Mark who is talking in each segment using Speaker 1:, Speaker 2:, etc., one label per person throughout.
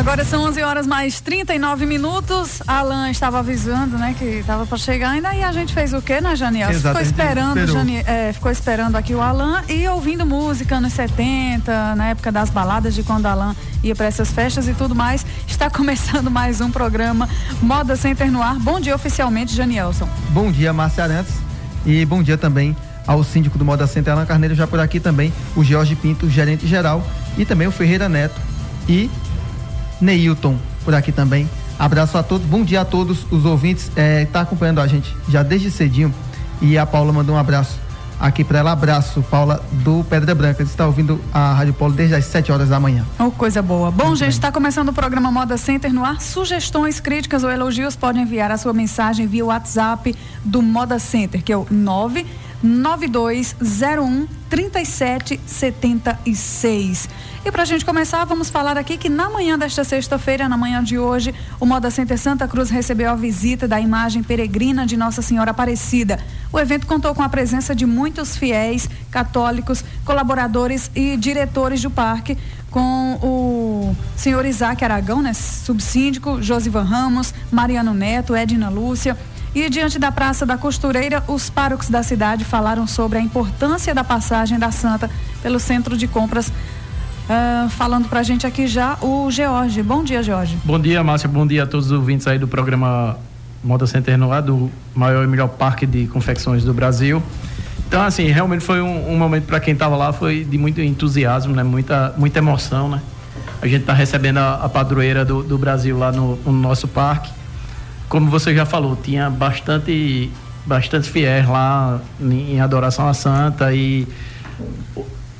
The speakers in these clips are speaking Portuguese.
Speaker 1: Agora são 11 horas mais 39 minutos. Alan estava avisando, né, que estava para chegar ainda e a gente fez o quê, né, Janiel?
Speaker 2: Exato,
Speaker 1: ficou esperando, Jani, é, ficou esperando aqui o Alan e ouvindo música anos 70, na época das baladas de quando Alan ia para essas festas e tudo mais. Está começando mais um programa Moda Center no ar. Bom dia oficialmente, Janielson.
Speaker 2: Bom dia, Márcia Arantes. E bom dia também ao síndico do Moda Center, Alan Carneiro, já por aqui também, o Jorge Pinto, gerente geral, e também o Ferreira Neto e Neilton por aqui também. Abraço a todos, bom dia a todos os ouvintes. É, tá acompanhando a gente já desde cedinho. E a Paula mandou um abraço aqui para ela. Abraço, Paula, do Pedra Branca. Está ouvindo a Rádio Polo desde as 7 horas da manhã.
Speaker 1: Oh, coisa boa. Bom, Muito gente, está começando o programa Moda Center no ar. Sugestões, críticas ou elogios podem enviar a sua mensagem via WhatsApp do Moda Center, que é o 99201 3776. E para a gente começar, vamos falar aqui que na manhã desta sexta-feira, na manhã de hoje, o Moda Center Santa Cruz recebeu a visita da imagem peregrina de Nossa Senhora Aparecida. O evento contou com a presença de muitos fiéis, católicos, colaboradores e diretores do parque, com o senhor Isaac Aragão, né, subsíndico, Josivan Ramos, Mariano Neto, Edna Lúcia. E diante da Praça da Costureira, os párocos da cidade falaram sobre a importância da passagem da Santa pelo centro de compras Uh, falando pra gente aqui já o George. Bom dia, George.
Speaker 3: Bom dia, Márcia. Bom dia a todos os ouvintes aí do programa Moda Center no ar, do maior e melhor parque de confecções do Brasil. Então, assim, realmente foi um, um momento para quem estava lá, foi de muito entusiasmo, né? Muita, muita emoção, né? A gente está recebendo a, a padroeira do, do, Brasil lá no, no, nosso parque. Como você já falou, tinha bastante, bastante fiéis lá em, adoração à Santa e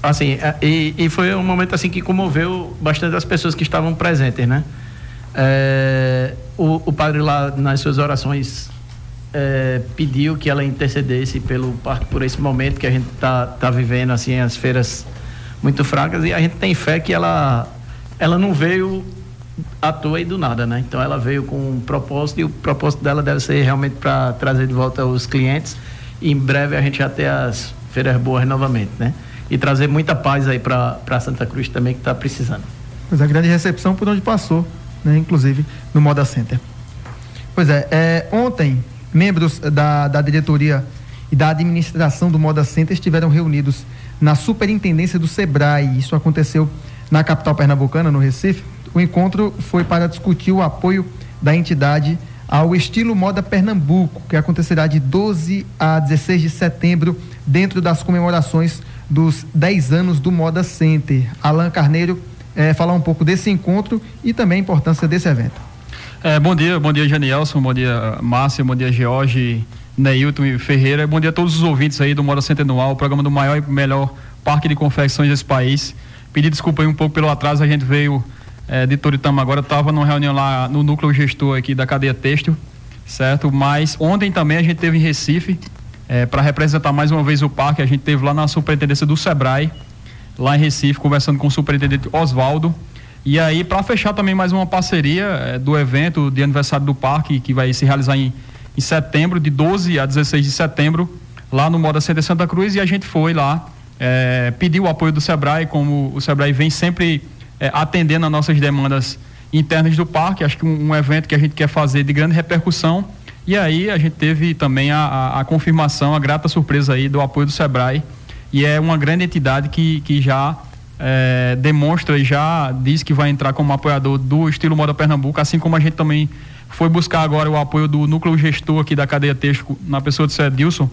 Speaker 3: assim, é, e, e, foi um momento assim que comoveu bastante as pessoas que estavam presentes, né? É, o, o, padre lá nas suas orações é, pediu que ela intercedesse pelo por esse momento que a gente tá, tá vivendo assim as feiras muito fracas e a gente tem fé que ela ela não veio à toa e do nada, né? Então ela veio com um propósito e o propósito dela deve ser realmente para trazer de volta os clientes e em breve a gente já ter as feiras boas novamente, né? e trazer muita paz aí para Santa Cruz também, que está precisando.
Speaker 2: Mas a grande recepção por onde passou, né? inclusive no Moda Center. Pois é, é ontem, membros da, da diretoria e da administração do Moda Center estiveram reunidos na superintendência do SEBRAE. Isso aconteceu na capital pernambucana, no Recife. O encontro foi para discutir o apoio da entidade ao estilo Moda Pernambuco, que acontecerá de 12 a 16 de setembro, dentro das comemorações dos 10 anos do Moda Center. Alan Carneiro, é, falar um pouco desse encontro e também a importância desse evento.
Speaker 4: É, bom dia, bom dia Janielson, bom dia Márcia, bom dia George, Neilton e Ferreira, bom dia a todos os ouvintes aí do Moda Center Anual, o programa do maior e melhor parque de confecções desse país. Pedir desculpa aí um pouco pelo atraso, a gente veio é, de Toritama agora, estava numa reunião lá no núcleo gestor aqui da cadeia têxtil, certo? Mas ontem também a gente teve em Recife, é, para representar mais uma vez o parque, a gente teve lá na superintendência do Sebrae, lá em Recife, conversando com o superintendente Oswaldo. E aí, para fechar também mais uma parceria é, do evento de aniversário do parque, que vai se realizar em, em setembro, de 12 a 16 de setembro, lá no Moda Center Santa Cruz, e a gente foi lá, é, pediu o apoio do Sebrae, como o Sebrae vem sempre é, atendendo as nossas demandas internas do parque. Acho que um, um evento que a gente quer fazer de grande repercussão e aí a gente teve também a, a, a, confirmação, a grata surpresa aí do apoio do Sebrae. E é uma grande entidade que, que já é, demonstra e já diz que vai entrar como apoiador do estilo Moda Pernambuco, assim como a gente também foi buscar agora o apoio do núcleo gestor aqui da cadeia texto na pessoa de Cedilson,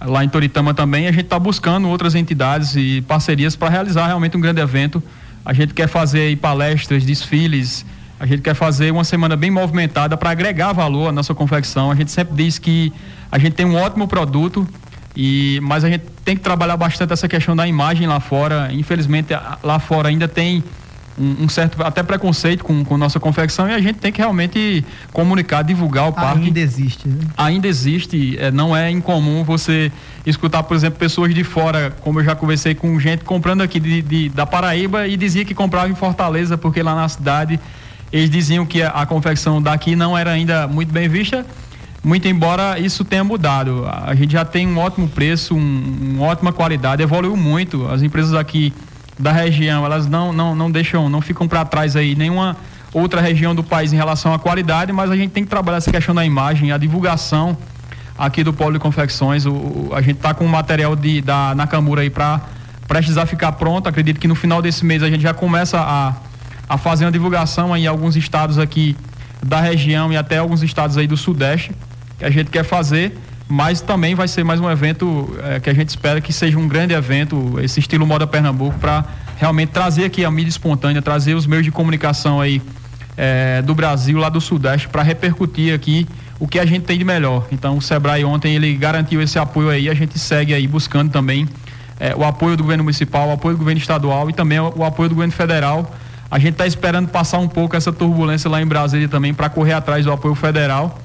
Speaker 4: lá em Toritama também. A gente está buscando outras entidades e parcerias para realizar realmente um grande evento. A gente quer fazer palestras, desfiles, a gente quer fazer uma semana bem movimentada para agregar valor à nossa confecção. A gente sempre diz que a gente tem um ótimo produto, E, mas a gente tem que trabalhar bastante essa questão da imagem lá fora. Infelizmente, lá fora ainda tem um, um, certo até preconceito com, com nossa confecção e a gente tem que realmente comunicar, divulgar o parque.
Speaker 2: Ainda existe. Né?
Speaker 4: Ainda existe. É, não é incomum você escutar, por exemplo, pessoas de fora, como eu já conversei com gente comprando aqui de, de da Paraíba e dizia que comprava em Fortaleza porque lá na cidade eles diziam que a, a confecção daqui não era ainda muito bem vista muito embora isso tenha mudado. A gente já tem um ótimo preço, um, uma ótima qualidade, evoluiu muito. As empresas aqui da região, elas não, não, não deixam, não ficam para trás aí nenhuma outra região do país em relação à qualidade, mas a gente tem que trabalhar essa questão da imagem, a divulgação aqui do Polo de Confecções. O, a gente está com o material de, da Nakamura aí para precisar ficar pronto. Acredito que no final desse mês a gente já começa a, a fazer uma divulgação em alguns estados aqui da região e até alguns estados aí do Sudeste que a gente quer fazer mas também vai ser mais um evento é, que a gente espera que seja um grande evento, esse estilo Moda Pernambuco, para realmente trazer aqui a mídia espontânea, trazer os meios de comunicação aí é, do Brasil, lá do Sudeste, para repercutir aqui o que a gente tem de melhor. Então o Sebrae ontem ele garantiu esse apoio aí, a gente segue aí buscando também é, o apoio do governo municipal, o apoio do governo estadual e também o, o apoio do governo federal. A gente está esperando passar um pouco essa turbulência lá em Brasília também para correr atrás do apoio federal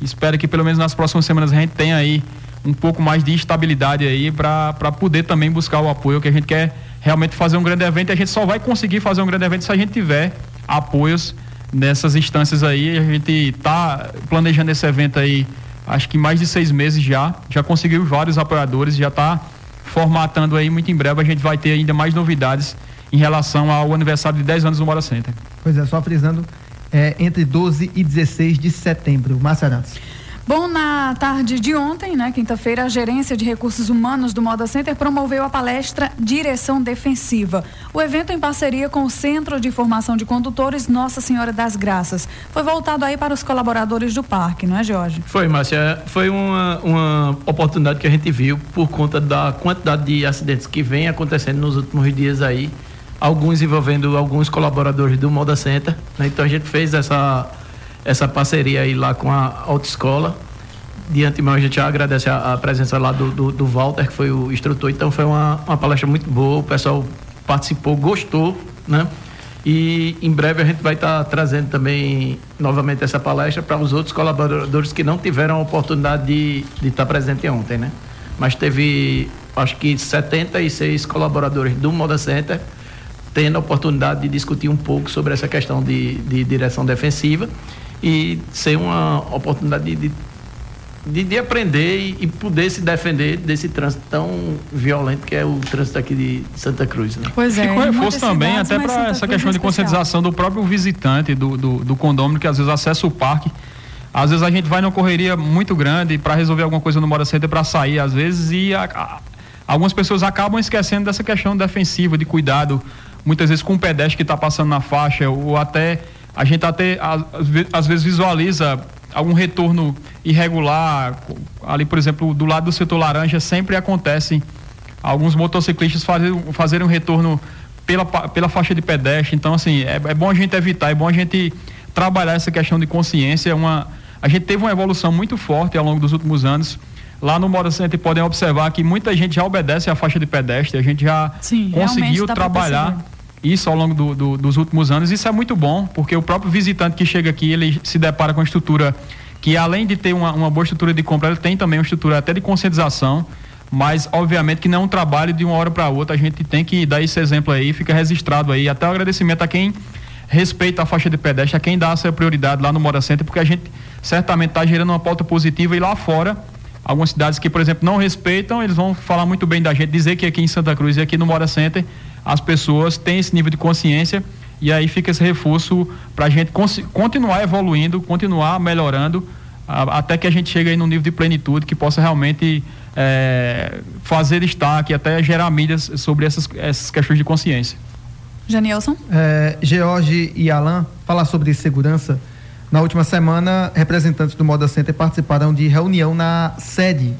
Speaker 4: Espero que pelo menos nas próximas semanas a gente tenha aí um pouco mais de estabilidade aí para poder também buscar o apoio que a gente quer realmente fazer um grande evento. E a gente só vai conseguir fazer um grande evento se a gente tiver apoios nessas instâncias aí. A gente está planejando esse evento aí, acho que mais de seis meses já. Já conseguiu vários apoiadores, já está formatando aí. Muito em breve a gente vai ter ainda mais novidades em relação ao aniversário de 10 anos do Mora Center.
Speaker 2: Pois é, só frisando é, entre 12 e 16 de setembro. Márcia Arantes.
Speaker 1: Bom, na tarde de ontem, né, quinta-feira, a Gerência de Recursos Humanos do Moda Center promoveu a palestra Direção Defensiva. O evento em parceria com o Centro de Formação de Condutores Nossa Senhora das Graças. Foi voltado aí para os colaboradores do parque, não é, Jorge?
Speaker 3: Foi, Márcia. Foi uma, uma oportunidade que a gente viu por conta da quantidade de acidentes que vem acontecendo nos últimos dias aí alguns envolvendo alguns colaboradores do Moda Center. Né? Então a gente fez essa, essa parceria aí lá com a autoescola. De antemão a gente agradece a, a presença lá do, do, do, Walter, que foi o instrutor. Então foi uma, uma palestra muito boa, o pessoal participou, gostou, né? E em breve a gente vai estar tá trazendo também novamente essa palestra para os outros colaboradores que não tiveram a oportunidade de, de estar tá presente ontem, né? Mas teve, acho que 76 colaboradores do Moda Center tendo a oportunidade de discutir um pouco sobre essa questão de, de direção defensiva e ser uma oportunidade de, de, de aprender e, e, poder se defender desse trânsito tão violento que é o trânsito aqui de Santa Cruz. Né?
Speaker 4: Pois é. Fica um reforço também até para essa questão de conscientização do próprio visitante do, do, do condômino que às vezes acessa o parque às vezes a gente vai numa correria muito grande para resolver alguma coisa no Mora Center para sair, às vezes, e a, a, algumas pessoas acabam esquecendo dessa questão defensiva, de cuidado muitas vezes com um pedestre que está passando na faixa, ou até a gente até às vezes visualiza algum retorno irregular, ali por exemplo, do lado do setor laranja sempre acontece alguns motociclistas fazerem, fazerem um retorno pela, pela faixa de pedestre, então assim, é, é bom a gente evitar, é bom a gente trabalhar essa questão de consciência, uma, a gente teve uma evolução muito forte ao longo dos últimos anos, Lá no Mora Center podem observar que muita gente já obedece à faixa de pedestre, a gente já Sim, conseguiu trabalhar isso ao longo do, do, dos últimos anos. Isso é muito bom, porque o próprio visitante que chega aqui, ele se depara com a estrutura que, além de ter uma, uma boa estrutura de compra, ele tem também uma estrutura até de conscientização, mas obviamente que não é um trabalho de uma hora para outra. A gente tem que dar esse exemplo aí, fica registrado aí. Até o agradecimento a quem respeita a faixa de pedestre, a quem dá essa prioridade lá no Mora Center, porque a gente certamente está gerando uma pauta positiva e lá fora algumas cidades que, por exemplo, não respeitam, eles vão falar muito bem da gente, dizer que aqui em Santa Cruz e aqui no Mora Center as pessoas têm esse nível de consciência e aí fica esse reforço para a gente continuar evoluindo, continuar melhorando, a, até que a gente chegue aí num nível de plenitude que possa realmente é, fazer destaque, até gerar mídias sobre essas, essas questões de consciência.
Speaker 1: Janilson?
Speaker 2: É, George e Alain, falar sobre segurança. Na última semana, representantes do Moda Center participaram de reunião na sede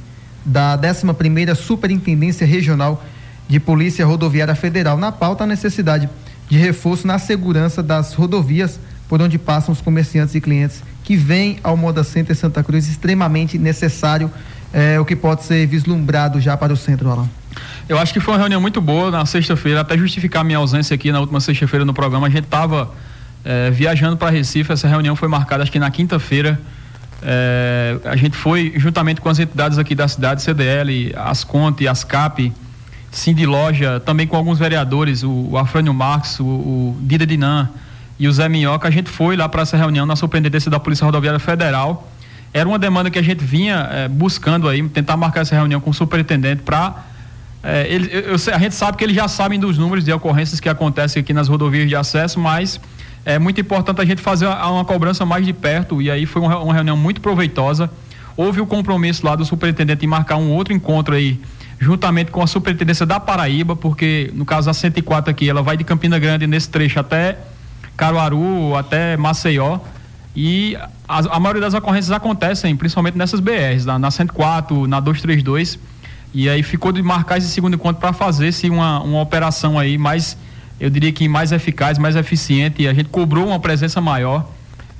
Speaker 2: da 11ª Superintendência Regional de Polícia Rodoviária Federal. Na pauta, a necessidade de reforço na segurança das rodovias por onde passam os comerciantes e clientes que vêm ao Moda Center Santa Cruz, extremamente necessário é, o que pode ser vislumbrado já para o centro, Alan?
Speaker 4: Eu acho que foi uma reunião muito boa na sexta-feira, até justificar minha ausência aqui na última sexta-feira no programa. A gente estava é, viajando para Recife, essa reunião foi marcada acho que na quinta-feira. É, a gente foi juntamente com as entidades aqui da cidade, CDL, Asconte, Ascap, Cindy Loja, também com alguns vereadores, o, o Afrânio Marques, o, o Dida Dinan e o Zé Minhoca, a gente foi lá para essa reunião na Superintendência da Polícia Rodoviária Federal. Era uma demanda que a gente vinha é, buscando aí, tentar marcar essa reunião com o superintendente para é, ele, eu, a gente sabe que eles já sabem dos números de ocorrências que acontecem aqui nas rodovias de acesso, mas é muito importante a gente fazer uma, uma cobrança mais de perto e aí foi uma, uma, reunião muito proveitosa. Houve o compromisso lá do superintendente em marcar um outro encontro aí, juntamente com a superintendência da Paraíba, porque no caso a 104 aqui, ela vai de Campina Grande nesse trecho até Caruaru, até Maceió. E a, a maioria das ocorrências acontecem principalmente nessas BRs, na, na 104, na 232 e aí ficou de marcar esse segundo encontro para fazer se uma, uma operação aí mais, eu diria que mais eficaz, mais eficiente. E a gente cobrou uma presença maior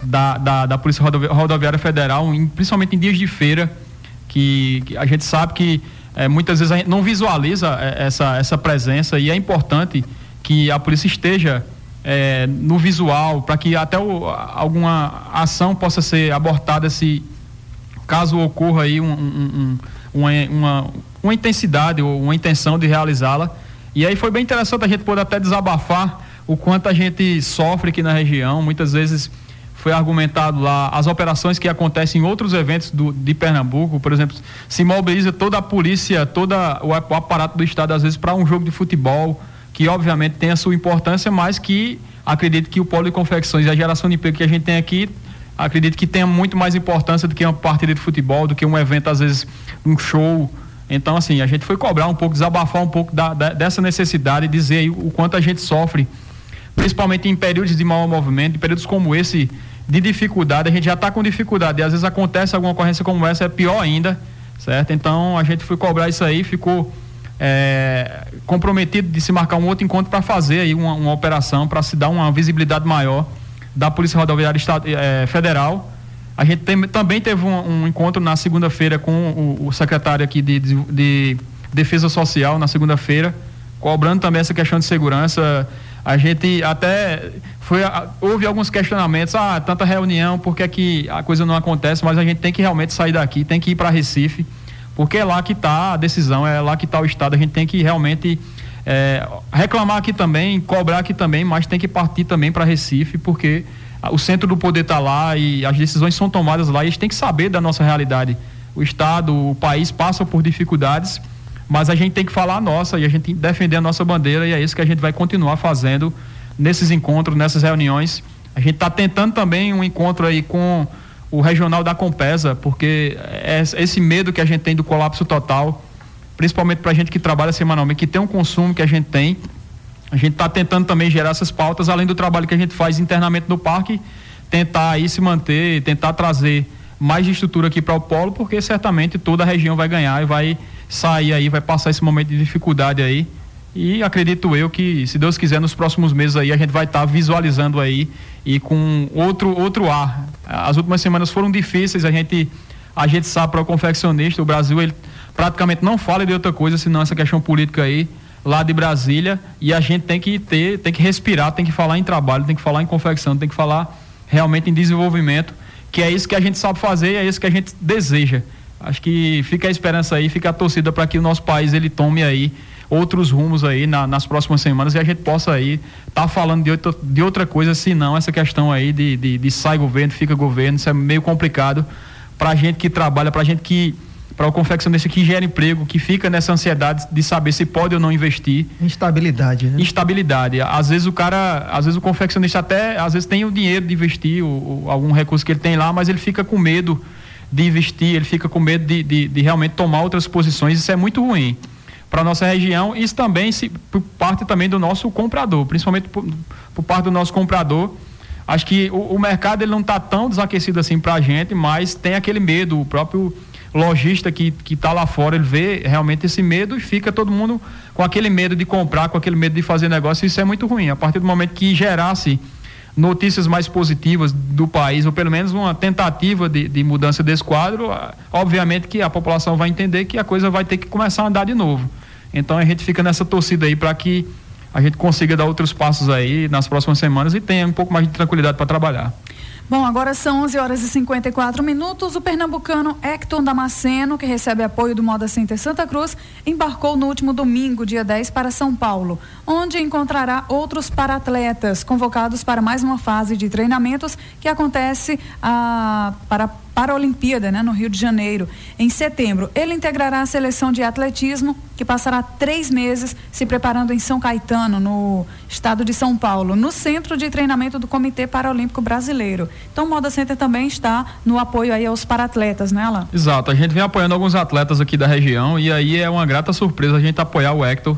Speaker 4: da, da, da Polícia Rodoviária Federal, em, principalmente em dias de feira, que, que a gente sabe que é, muitas vezes a gente não visualiza é, essa, essa presença e é importante que a polícia esteja é, no visual para que até o, alguma ação possa ser abortada se caso ocorra aí um, um, um uma, uma, uma intensidade ou uma intenção de realizá-la. E aí foi bem interessante a gente poder até desabafar o quanto a gente sofre aqui na região. Muitas vezes foi argumentado lá as operações que acontecem em outros eventos do, de Pernambuco, por exemplo, se mobiliza toda a polícia, todo o, aparato do Estado, às vezes, para um jogo de futebol, que obviamente tem a sua importância, mas que acredito que o polo de confecções e a geração de emprego que a gente tem aqui acredito que tenha muito mais importância do que uma partida de futebol, do que um evento, às vezes, um show. Então, assim, a gente foi cobrar um pouco, desabafar um pouco da, da, dessa necessidade, dizer aí o quanto a gente sofre, principalmente em períodos de mau movimento, em períodos como esse, de dificuldade, a gente já está com dificuldade, e às vezes acontece alguma ocorrência como essa, é pior ainda, certo? Então, a gente foi cobrar isso aí, ficou é, comprometido de se marcar um outro encontro para fazer aí uma, uma operação, para se dar uma visibilidade maior da Polícia Rodoviária Estado, é, Federal. A gente tem, também teve um, um encontro na segunda-feira com o, o, secretário aqui de, de, de Defesa Social, na segunda-feira, cobrando também essa questão de segurança. A gente até foi houve alguns questionamentos, ah, tanta reunião, por que, é que a coisa não acontece? Mas a gente tem que realmente sair daqui, tem que ir para Recife, porque é lá que está a decisão, é lá que está o estado. A gente tem que realmente é, reclamar aqui também, cobrar aqui também, mas tem que partir também para Recife, porque o centro do poder está lá e as decisões são tomadas lá e a gente tem que saber da nossa realidade. O Estado, o país passa por dificuldades, mas a gente tem que falar a nossa e a gente tem que defender a nossa bandeira e é isso que a gente vai continuar fazendo nesses encontros, nessas reuniões. A gente está tentando também um encontro aí com o regional da Compesa, porque é esse medo que a gente tem do colapso total principalmente para a gente que trabalha semanalmente, que tem um consumo que a gente tem. A gente está tentando também gerar essas pautas, além do trabalho que a gente faz internamente no parque, tentar aí se manter, tentar trazer mais estrutura aqui para o polo, porque certamente toda a região vai ganhar e vai sair aí, vai passar esse momento de dificuldade aí. E acredito eu que, se Deus quiser, nos próximos meses aí a gente vai estar tá visualizando aí e com outro outro ar. As últimas semanas foram difíceis, a gente a gente sabe para o confeccionista, o Brasil ele praticamente não fala de outra coisa senão essa questão política aí lá de Brasília e a gente tem que ter, tem que respirar, tem que falar em trabalho, tem que falar em confecção, tem que falar realmente em desenvolvimento, que é isso que a gente sabe fazer e é isso que a gente deseja. Acho que fica a esperança aí, fica a torcida para que o nosso país ele tome aí outros rumos aí na, nas próximas semanas e a gente possa aí estar tá falando de outra, de outra coisa, senão essa questão aí de, de, de sai governo, fica governo, isso é meio complicado para a gente que trabalha, para a gente que para o confeccionista que gera emprego, que fica nessa ansiedade de saber se pode ou não investir.
Speaker 2: Instabilidade, né?
Speaker 4: Instabilidade. Às vezes o cara, às vezes o confeccionista até, às vezes tem o dinheiro de investir, o, o, algum recurso que ele tem lá, mas ele fica com medo de investir, ele fica com medo de, de, de realmente tomar outras posições. Isso é muito ruim para nossa região. Isso também se, por parte também do nosso comprador, principalmente por, por parte do nosso comprador. Acho que o, o mercado ele não está tão desaquecido assim para a gente, mas tem aquele medo, o próprio lojista que está lá fora, ele vê realmente esse medo e fica todo mundo com aquele medo de comprar, com aquele medo de fazer negócio, isso é muito ruim. A partir do momento que gerasse notícias mais positivas do país, ou pelo menos uma tentativa de, de mudança desse quadro, obviamente que a população vai entender que a coisa vai ter que começar a andar de novo. Então a gente fica nessa torcida aí para que a gente consiga dar outros passos aí nas próximas semanas e tenha um pouco mais de tranquilidade para trabalhar.
Speaker 1: Bom, agora são 11 horas e 54 minutos. O pernambucano Hector Damasceno, que recebe apoio do Moda Center Santa Cruz, embarcou no último domingo, dia 10, para São Paulo, onde encontrará outros paratletas convocados para mais uma fase de treinamentos que acontece ah, para para a Olimpíada, né, no Rio de Janeiro, em setembro. Ele integrará a seleção de atletismo, que passará três meses se preparando em São Caetano, no estado de São Paulo, no centro de treinamento do Comitê Paralímpico Brasileiro. Então, o Moda Center também está no apoio aí aos paratletas, né, Alain?
Speaker 4: Exato. A gente vem apoiando alguns atletas aqui da região e aí é uma grata surpresa a gente apoiar o Hector,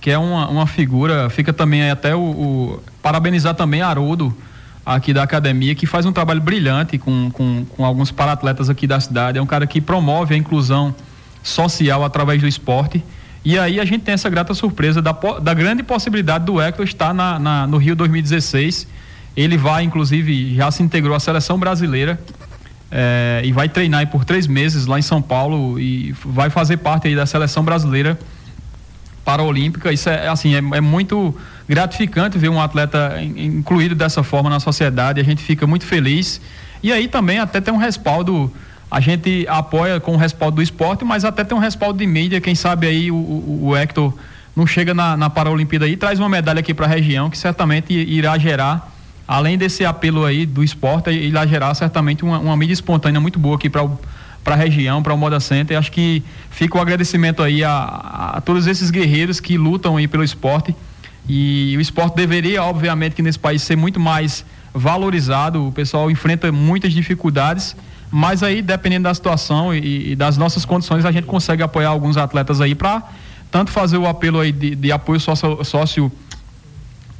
Speaker 4: que é uma, uma figura, fica também até o, o parabenizar também Haroldo, aqui da academia, que faz um trabalho brilhante com, com, com alguns paratletas aqui da cidade. É um cara que promove a inclusão social através do esporte. E aí a gente tem essa grata surpresa da, da grande possibilidade do Hector estar na, na, no Rio 2016. Ele vai, inclusive, já se integrou à seleção brasileira é, e vai treinar por três meses lá em São Paulo e vai fazer parte da seleção brasileira paralímpica. Isso é assim, é, é muito gratificante ver um atleta incluído dessa forma na sociedade. A gente fica muito feliz. E aí também até tem um respaldo. A gente apoia com o respaldo do esporte, mas até tem um respaldo de mídia. Quem sabe aí o, o, o Hector não chega na, na Paralimpíada e traz uma medalha aqui para a região que certamente irá gerar, além desse apelo aí do esporte, irá gerar certamente uma, uma mídia espontânea muito boa aqui para para a região, para o Moda Center. Acho que fica o agradecimento aí a, a, todos esses guerreiros que lutam aí pelo esporte e o esporte deveria, obviamente, que nesse país ser muito mais valorizado. O pessoal enfrenta muitas dificuldades, mas aí, dependendo da situação e, e das nossas condições, a gente consegue apoiar alguns atletas aí para tanto fazer o apelo aí de, de apoio sócio,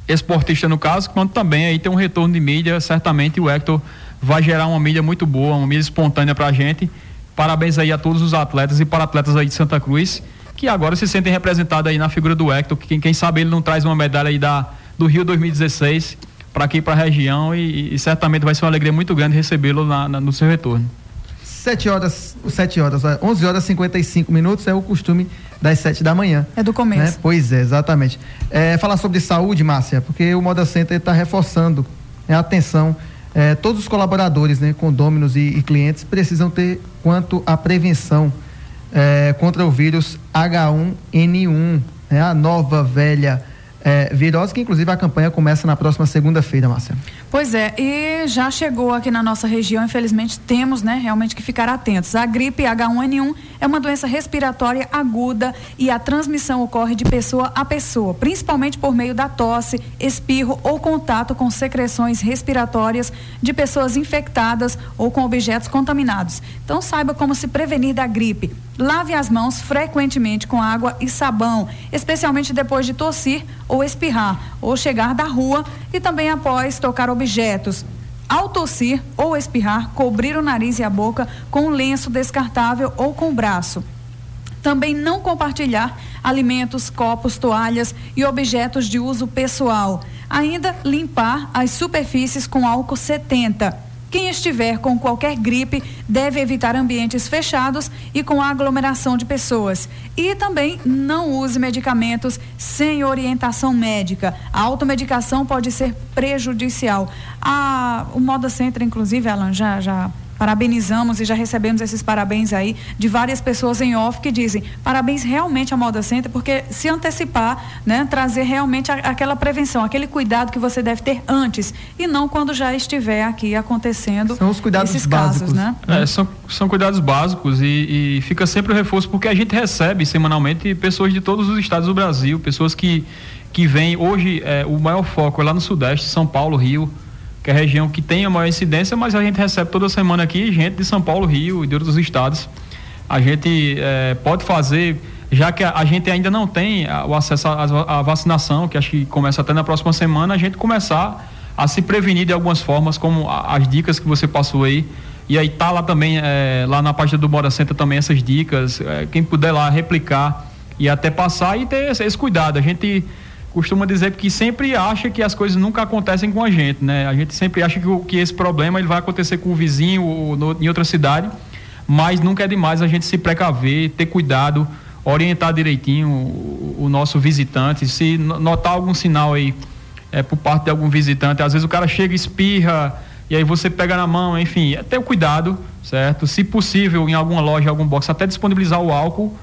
Speaker 4: esportista no caso, quanto também aí ter um retorno de mídia. Certamente o Hector vai gerar uma mídia muito boa, uma mídia espontânea para a gente. Parabéns aí a todos os atletas e para atletas aí de Santa Cruz que agora se sentem representados aí na figura do Hector, que quem, quem sabe ele não traz uma medalha aí da, do Rio 2016 para aqui para a região e, e, certamente vai ser uma alegria muito grande recebê-lo no seu retorno.
Speaker 2: 7 horas, 7 horas, 11 horas e 55 minutos é o costume das 7 da manhã.
Speaker 1: É do começo.
Speaker 2: Né? Pois é, exatamente. É, falar sobre saúde, Márcia, porque o Moda Center está reforçando né, a atenção. É, todos os colaboradores, né, condôminos e, e clientes precisam ter quanto à prevenção é, contra o vírus H1N1, né, a nova velha é, virose, que inclusive a campanha começa na próxima segunda-feira, Márcia.
Speaker 1: Pois é, e já chegou aqui na nossa região, infelizmente temos, né, realmente que ficar atentos. A gripe H1N1 é uma doença respiratória aguda e a transmissão ocorre de pessoa a pessoa, principalmente por meio da tosse, espirro ou contato com secreções respiratórias de pessoas infectadas ou com objetos contaminados. Então saiba como se prevenir da gripe. Lave as mãos frequentemente com água e sabão, especialmente depois de tossir ou espirrar, ou chegar da rua e também após tocar objetos. Ao tossir ou espirrar, cobrir o nariz e a boca com um lenço descartável ou com o braço. Também não compartilhar alimentos, copos, toalhas e objetos de uso pessoal. Ainda limpar as superfícies com álcool 70 quem estiver com qualquer gripe deve evitar ambientes fechados e com aglomeração de pessoas. E também não use medicamentos sem orientação médica. A automedicação pode ser prejudicial. A, o Moda Center, inclusive, Alan, já, já Parabenizamos e já recebemos esses parabéns aí de várias pessoas em off que dizem parabéns realmente à Moda Center, porque se antecipar, né, trazer realmente a, aquela prevenção, aquele cuidado que você deve ter antes e não quando já estiver aqui acontecendo
Speaker 2: são os cuidados
Speaker 1: esses
Speaker 2: básicos.
Speaker 1: casos, né?
Speaker 4: É, são, são cuidados básicos e, e fica sempre o reforço, porque a gente recebe semanalmente pessoas de todos os estados do Brasil, pessoas que, que vêm, hoje é, o maior foco é lá no Sudeste, São Paulo, Rio, que é a região que tem a maior incidência, mas a gente recebe toda semana aqui gente de São Paulo, Rio e de outros estados. A gente é, pode fazer, já que a, a, gente ainda não tem o acesso à vacinação, que acho que começa até na próxima semana, a gente começar a se prevenir de algumas formas, como a, as dicas que você passou aí. E aí tá lá também, é, lá na página do Bora Center também essas dicas. É, quem puder lá replicar e até passar e ter esse, esse cuidado. A gente costuma dizer que sempre acha que as coisas nunca acontecem com a gente, né? A gente sempre acha que, que esse problema ele vai acontecer com o vizinho ou no, em outra cidade, mas nunca é demais a gente se precaver, ter cuidado, orientar direitinho o, o nosso visitante. Se notar algum sinal aí é, por parte de algum visitante, às vezes o cara chega, espirra, e aí você pega na mão, enfim, é ter o cuidado, certo? Se possível, em alguma loja, algum box, até disponibilizar o álcool,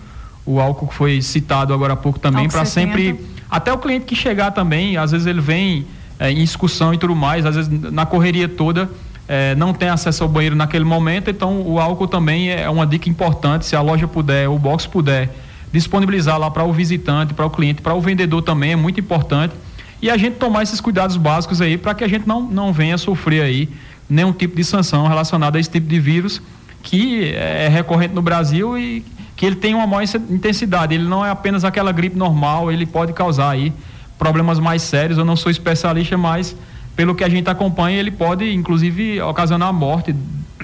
Speaker 4: o álcool que foi citado agora há pouco também, para sempre. Até o cliente que chegar também, às vezes ele vem é, em excursão e tudo mais, às vezes na correria toda. É, não tem acesso ao banheiro naquele momento, então o álcool também é uma dica importante. Se a loja puder, o box puder disponibilizar lá para o visitante, para o cliente, para o vendedor também é muito importante e a gente tomar esses cuidados básicos aí para que a gente não, não venha sofrer aí nenhum tipo de sanção relacionada a esse tipo de vírus que é recorrente no Brasil e que ele tem uma maior intensidade. Ele não é apenas aquela gripe normal, ele pode causar aí problemas mais sérios. Eu não sou especialista, mas pelo que a gente acompanha, ele pode inclusive ocasionar a morte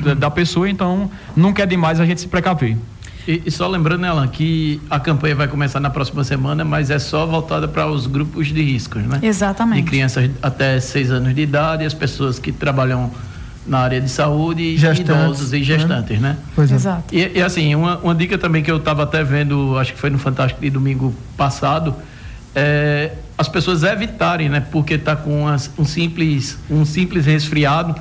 Speaker 4: da, da pessoa. Então, nunca é demais a gente se precaver.
Speaker 3: E, e, só lembrando, né, Alan, que a campanha vai começar na próxima semana, mas é só voltada para os grupos de riscos, né?
Speaker 1: Exatamente.
Speaker 3: De crianças até 6 anos de idade, as pessoas que trabalham na área de saúde, gestantes, idosos e né? gestantes, né? né?
Speaker 1: Pois é. Exato.
Speaker 3: E, e assim, uma, uma, dica também que eu estava até vendo, acho que foi no Fantástico de domingo passado, é as pessoas evitarem, né? Porque está com um simples um simples resfriado,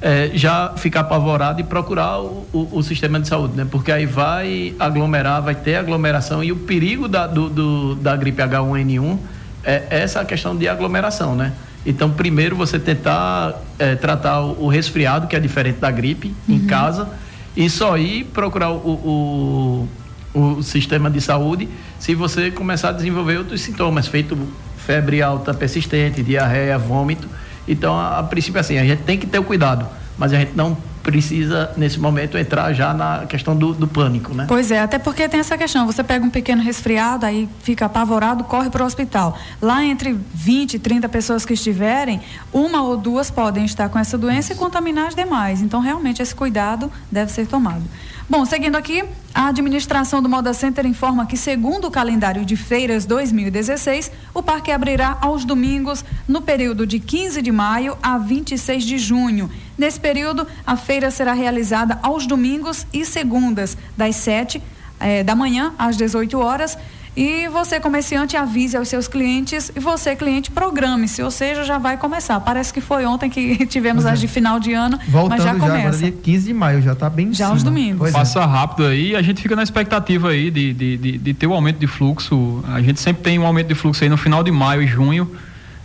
Speaker 3: é, já ficar apavorado e procurar o, o, o, sistema de saúde, né? Porque aí vai aglomerar, vai ter aglomeração e o perigo da, do, do da gripe H1N1 é essa questão de aglomeração, né? Então, primeiro você tentar é, tratar o, resfriado, que é diferente da gripe, uhum. em casa, e só ir procurar o, o, o, sistema de saúde se você começar a desenvolver outros sintomas, feito febre alta persistente, diarreia, vômito então, a, a princípio, assim, a gente tem que ter o cuidado, mas a gente não precisa, nesse momento, entrar já na questão do, do pânico, né?
Speaker 1: Pois é, até porque tem essa questão, você pega um pequeno resfriado, aí fica apavorado, corre para o hospital. Lá entre 20 e 30 pessoas que estiverem, uma ou duas podem estar com essa doença e contaminar as demais. Então, realmente, esse cuidado deve ser tomado. Bom, seguindo aqui, a administração do Moda Center informa que, segundo o calendário de feiras 2016, o parque abrirá aos domingos no período de 15 de maio a 26 de junho. Nesse período, a feira será realizada aos domingos e segundas, das 7 eh, da manhã às 18 horas e você, comerciante, avise aos seus clientes e você, cliente, programe-se, ou seja, já vai começar. Parece que foi ontem que tivemos as é. de final de ano, Voltando mas já começa. Já, agora dia
Speaker 2: 15 de maio, já está bem
Speaker 1: Já aos domingos.
Speaker 4: Pois Passa é. rápido aí, a gente fica na expectativa aí de, de, de, de ter o um aumento de fluxo. A gente sempre tem um aumento de fluxo aí no final de maio e junho.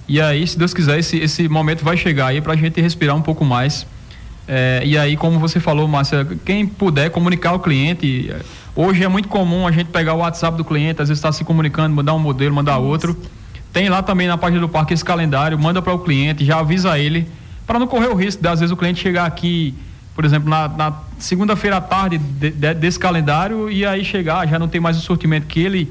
Speaker 4: E aí, se Deus quiser, esse, esse momento vai chegar aí para a gente respirar um pouco mais. É, e aí, como você falou, Márcia, quem puder comunicar ao cliente Hoje é muito comum a gente pegar o WhatsApp do cliente, às vezes está se comunicando, mandar um modelo, mandar outro. Tem lá também na página do parque esse calendário, manda para o cliente, já avisa ele, para não correr o risco de às vezes o cliente chegar aqui, por exemplo, na, na segunda-feira à tarde de, de, desse calendário e aí chegar, já não tem mais o sortimento que ele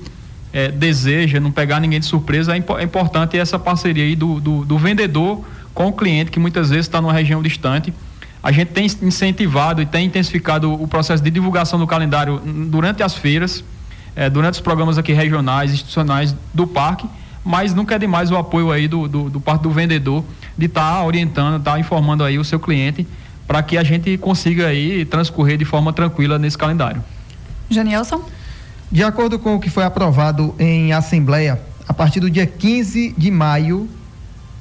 Speaker 4: é, deseja, não pegar ninguém de surpresa. É, impo, é importante essa parceria aí do, do, do vendedor com o cliente, que muitas vezes está numa região distante a gente tem incentivado e tem intensificado o processo de divulgação do calendário durante as feiras, eh, durante os programas aqui regionais, institucionais do parque, mas nunca é demais o apoio aí do, do, do parte do vendedor de estar tá orientando, estar tá informando aí o seu cliente para que a gente consiga aí transcorrer de forma tranquila nesse calendário.
Speaker 1: Janielson?
Speaker 2: De acordo com o que foi aprovado em Assembleia, a partir do dia 15 de maio,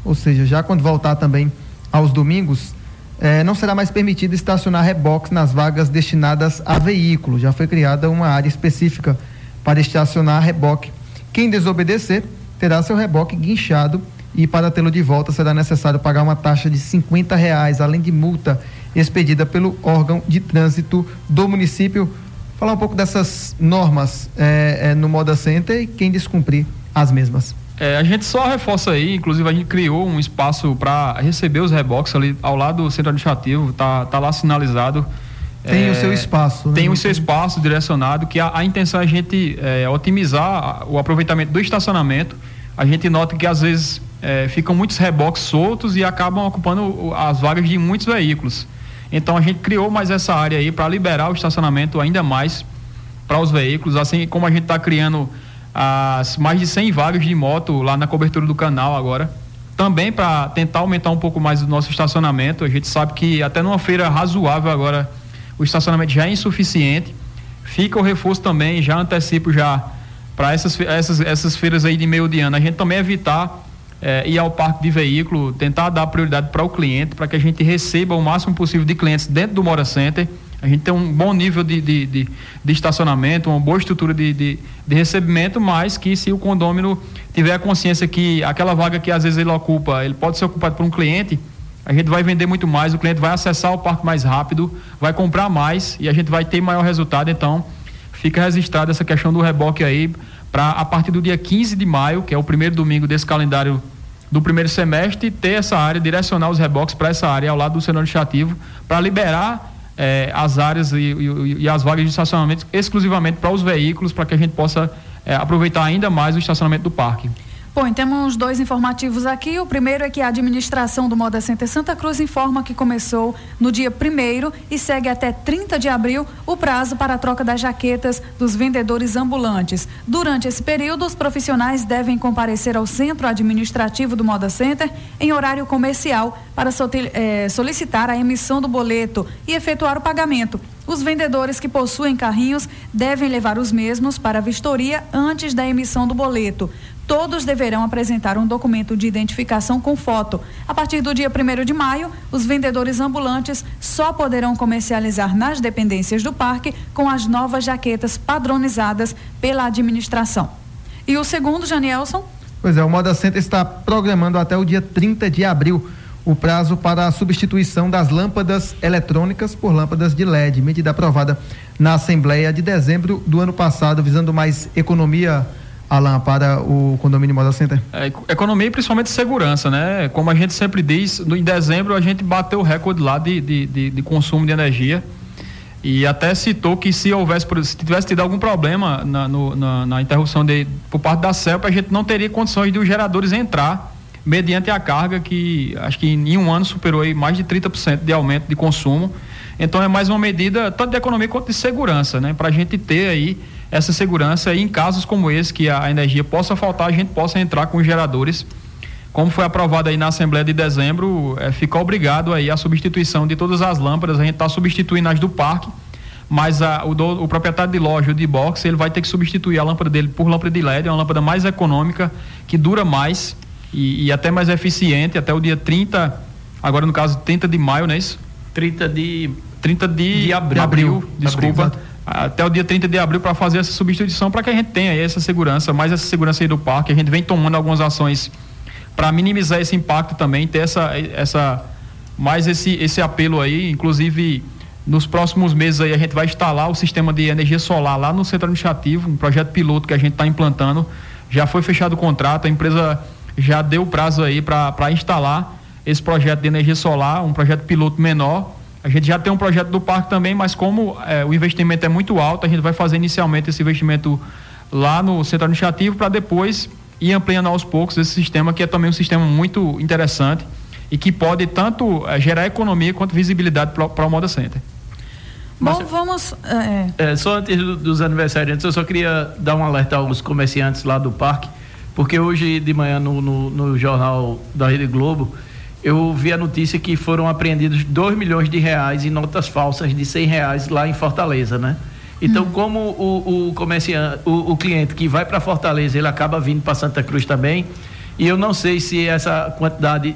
Speaker 2: ou seja, já quando voltar também aos domingos, é, não será mais permitido estacionar reboques nas vagas destinadas a veículo. Já foi criada uma área específica para estacionar reboque. Quem desobedecer terá seu reboque guinchado e para tê-lo de volta será necessário pagar uma taxa de 50 reais, além de multa expedida pelo órgão de trânsito do município. Falar um pouco dessas normas é, é, no Moda Center e quem descumprir as mesmas.
Speaker 4: É, a gente só reforça aí, inclusive a gente criou um espaço para receber os reboques ali ao lado do centro administrativo, tá, tá lá sinalizado.
Speaker 2: Tem é, o seu espaço.
Speaker 4: Né? Tem o seu espaço direcionado, que a, a intenção é a gente é, otimizar o aproveitamento do estacionamento. A gente nota que às vezes é, ficam muitos reboques soltos e acabam ocupando as vagas de muitos veículos. Então a gente criou mais essa área aí para liberar o estacionamento ainda mais para os veículos, assim como a gente está criando as mais de 100 vagas de moto lá na cobertura do canal agora. Também para tentar aumentar um pouco mais o nosso estacionamento. A gente sabe que até numa feira razoável agora o estacionamento já é insuficiente. Fica o reforço também, já antecipo já para essas, essas, essas feiras aí de meio de ano. A gente também evitar é, ir ao parque de veículo, tentar dar prioridade para o cliente, para que a gente receba o máximo possível de clientes dentro do Mora Center a gente tem um bom nível de, de, de, de estacionamento, uma boa estrutura de, de, de, recebimento, mas que se o condômino tiver a consciência que aquela vaga que às vezes ele ocupa, ele pode ser ocupado por um cliente, a gente vai vender muito mais, o cliente vai acessar o parque mais rápido, vai comprar mais e a gente vai ter maior resultado. Então, fica registrada essa questão do reboque aí para a partir do dia 15 de maio, que é o primeiro domingo desse calendário do primeiro semestre, ter essa área, direcionar os reboques para essa área ao lado do cenário administrativo, para liberar é, as áreas e, e, e, as vagas de estacionamento exclusivamente para os veículos, para que a gente possa é, aproveitar ainda mais o estacionamento do parque.
Speaker 1: Bom, temos dois informativos aqui. O primeiro é que a administração do Moda Center Santa Cruz informa que começou no dia 1 e segue até 30 de abril o prazo para a troca das jaquetas dos vendedores ambulantes. Durante esse período, os profissionais devem comparecer ao centro administrativo do Moda Center em horário comercial para eh, solicitar a emissão do boleto e efetuar o pagamento. Os vendedores que possuem carrinhos devem levar os mesmos para a vistoria antes da emissão do boleto. Todos deverão apresentar um documento de identificação com foto. A partir do dia 1 de maio, os vendedores ambulantes só poderão comercializar nas dependências do parque com as novas jaquetas padronizadas pela administração. E o segundo, Janielson?
Speaker 2: Pois é, o Moda Center está programando até o dia 30 de abril o prazo para a substituição das lâmpadas eletrônicas por lâmpadas de LED, medida aprovada na Assembleia de dezembro do ano passado, visando mais economia Alan, para o condomínio Moda Center?
Speaker 4: É, economia e principalmente segurança, né? Como a gente sempre diz, no, em dezembro a gente bateu o recorde lá de, de, de, de consumo de energia. E até citou que se houvesse, se tivesse tido algum problema na, no, na, na, interrupção de, por parte da CELP, a gente não teria condições de os geradores entrar mediante a carga que acho que em um ano superou aí mais de 30% de aumento de consumo. Então é mais uma medida tanto de economia quanto de segurança, né? Para a gente ter aí essa segurança e em casos como esse, que a energia possa faltar, a gente possa entrar com os geradores. Como foi aprovado aí na Assembleia de dezembro, é, fica obrigado aí a substituição de todas as lâmpadas, a gente está substituindo as do parque, mas a, o, do, o, proprietário de loja ou de box, ele vai ter que substituir a lâmpada dele por lâmpada de LED, é uma lâmpada mais econômica, que dura mais e, e até mais eficiente, até o dia 30, agora no caso 30 de maio, não é isso?
Speaker 3: 30 de
Speaker 4: 30 de, de abril, abril, desculpa. Abril, até o dia 30 de abril para fazer essa substituição para que a gente tenha essa segurança, mais essa segurança aí do parque. A gente vem tomando algumas ações para minimizar esse impacto também, ter essa, essa mais esse, esse apelo aí, inclusive nos próximos meses aí a gente vai instalar o sistema de energia solar lá no centro administrativo, um projeto piloto que a gente está implantando. Já foi fechado o contrato, a empresa já deu prazo aí para instalar esse projeto de energia solar, um projeto piloto menor a gente já tem um projeto do parque também, mas como é, o investimento é muito alto, a gente vai fazer inicialmente esse investimento lá no centro administrativo para depois ir ampliando aos poucos esse sistema, que é também um sistema muito interessante e que pode tanto é, gerar economia quanto visibilidade para o Moda Center.
Speaker 1: Bom, vamos.
Speaker 3: É... É, só antes do, dos aniversariantes, eu só queria dar um alerta aos comerciantes lá do parque, porque hoje de manhã no, no, no jornal da Rede Globo eu vi a notícia que foram apreendidos 2 milhões de reais em notas falsas de 100 reais lá em Fortaleza, né? Então, hum. como o, o comerciante, o, o, cliente que vai para Fortaleza, ele acaba vindo para Santa Cruz também, e eu não sei se essa quantidade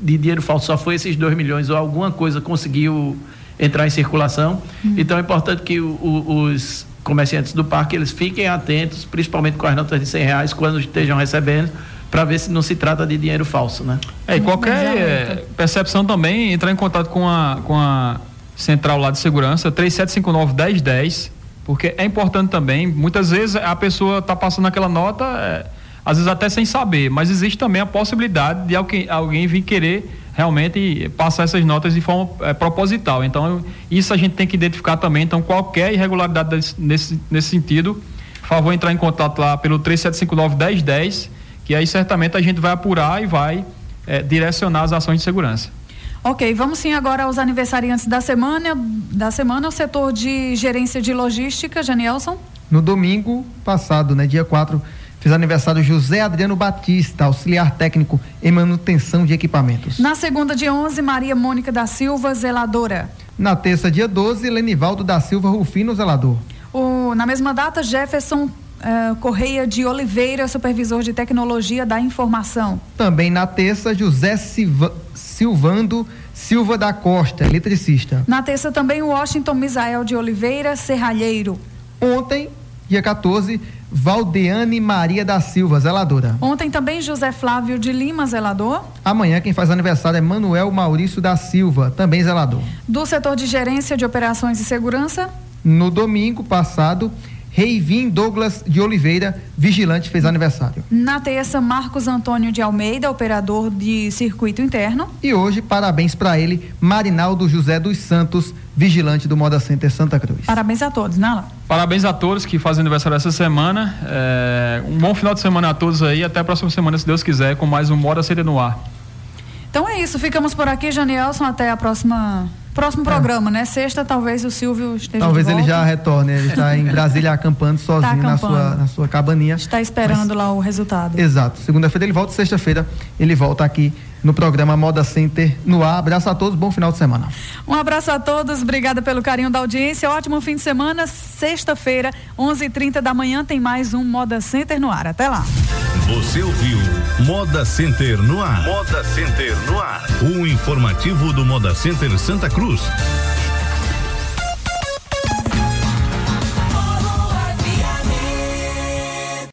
Speaker 3: de dinheiro falso só foi esses 2 milhões ou alguma coisa conseguiu entrar em circulação. Hum. Então, é importante que o, os comerciantes do parque eles fiquem atentos, principalmente com as notas de 100 reais, quando estejam recebendo para ver se não se trata de dinheiro falso, né?
Speaker 4: É, e qualquer é, percepção também, entrar em contato com a, com a central lá de segurança, 3759-1010, porque é importante também, muitas vezes a pessoa está passando aquela nota, é, às vezes até sem saber, mas existe também a possibilidade de alguém, alguém vir querer realmente passar essas notas de forma é, proposital. Então, isso a gente tem que identificar também. Então, qualquer irregularidade desse, nesse, nesse sentido, favor entrar em contato lá pelo 3759-1010 que aí certamente a gente vai apurar e vai é, direcionar as ações de segurança.
Speaker 1: Ok, vamos sim agora aos aniversariantes da semana. Da semana, o setor de gerência de logística, Janielson.
Speaker 2: No domingo passado, né, dia 4, fez aniversário José Adriano Batista, auxiliar técnico em manutenção de equipamentos.
Speaker 1: Na segunda, dia 11, Maria Mônica da Silva, zeladora.
Speaker 2: Na terça, dia 12, Lenivaldo da Silva Rufino, zelador.
Speaker 1: O, na mesma data, Jefferson uh, Correia de Oliveira, supervisor de tecnologia da informação.
Speaker 2: Também na terça, José Silva, Silvando Silva da Costa, eletricista.
Speaker 1: Na terça também, Washington Misael de Oliveira, serralheiro.
Speaker 2: Ontem, dia 14, Valdeane Maria da Silva, zeladora.
Speaker 1: Ontem também José Flávio de Lima, zelador.
Speaker 2: Amanhã quem faz aniversário é Manuel Maurício da Silva, também zelador.
Speaker 1: Do setor de gerência de operações e segurança.
Speaker 2: No domingo passado, Reivim Douglas de Oliveira, vigilante, fez aniversário.
Speaker 1: Na terça, Marcos Antônio de Almeida, operador de circuito interno.
Speaker 2: E hoje, parabéns para ele, Marinaldo José dos Santos, vigilante do Moda Center Santa Cruz.
Speaker 1: Parabéns a todos, né,
Speaker 4: Parabéns a todos que fazem aniversário essa semana. É, um bom final de semana a todos aí. Até a próxima semana, se Deus quiser, com mais um Moda Center no ar.
Speaker 1: Então é isso, ficamos por aqui, Janielson, até a próxima próximo é. programa, né? Sexta, talvez o Silvio esteja
Speaker 2: Talvez ele já retorne, ele está em Brasília acampando tá sozinho tá acampando. Na, sua, na sua cabaninha.
Speaker 1: Está esperando Mas, lá o resultado.
Speaker 2: Exato. Segunda-feira ele volta, sexta-feira ele volta aqui no programa Moda Center no ar. Abraço a todos, bom final de semana.
Speaker 1: Um abraço a todos, obrigada pelo carinho da audiência. Ótimo fim de semana. Sexta-feira, 11:30 da manhã tem mais um Moda Center no ar. Até lá.
Speaker 5: Você ouviu Moda Center no ar. Moda Center no ar. O informativo do Moda Center Santa Cruz.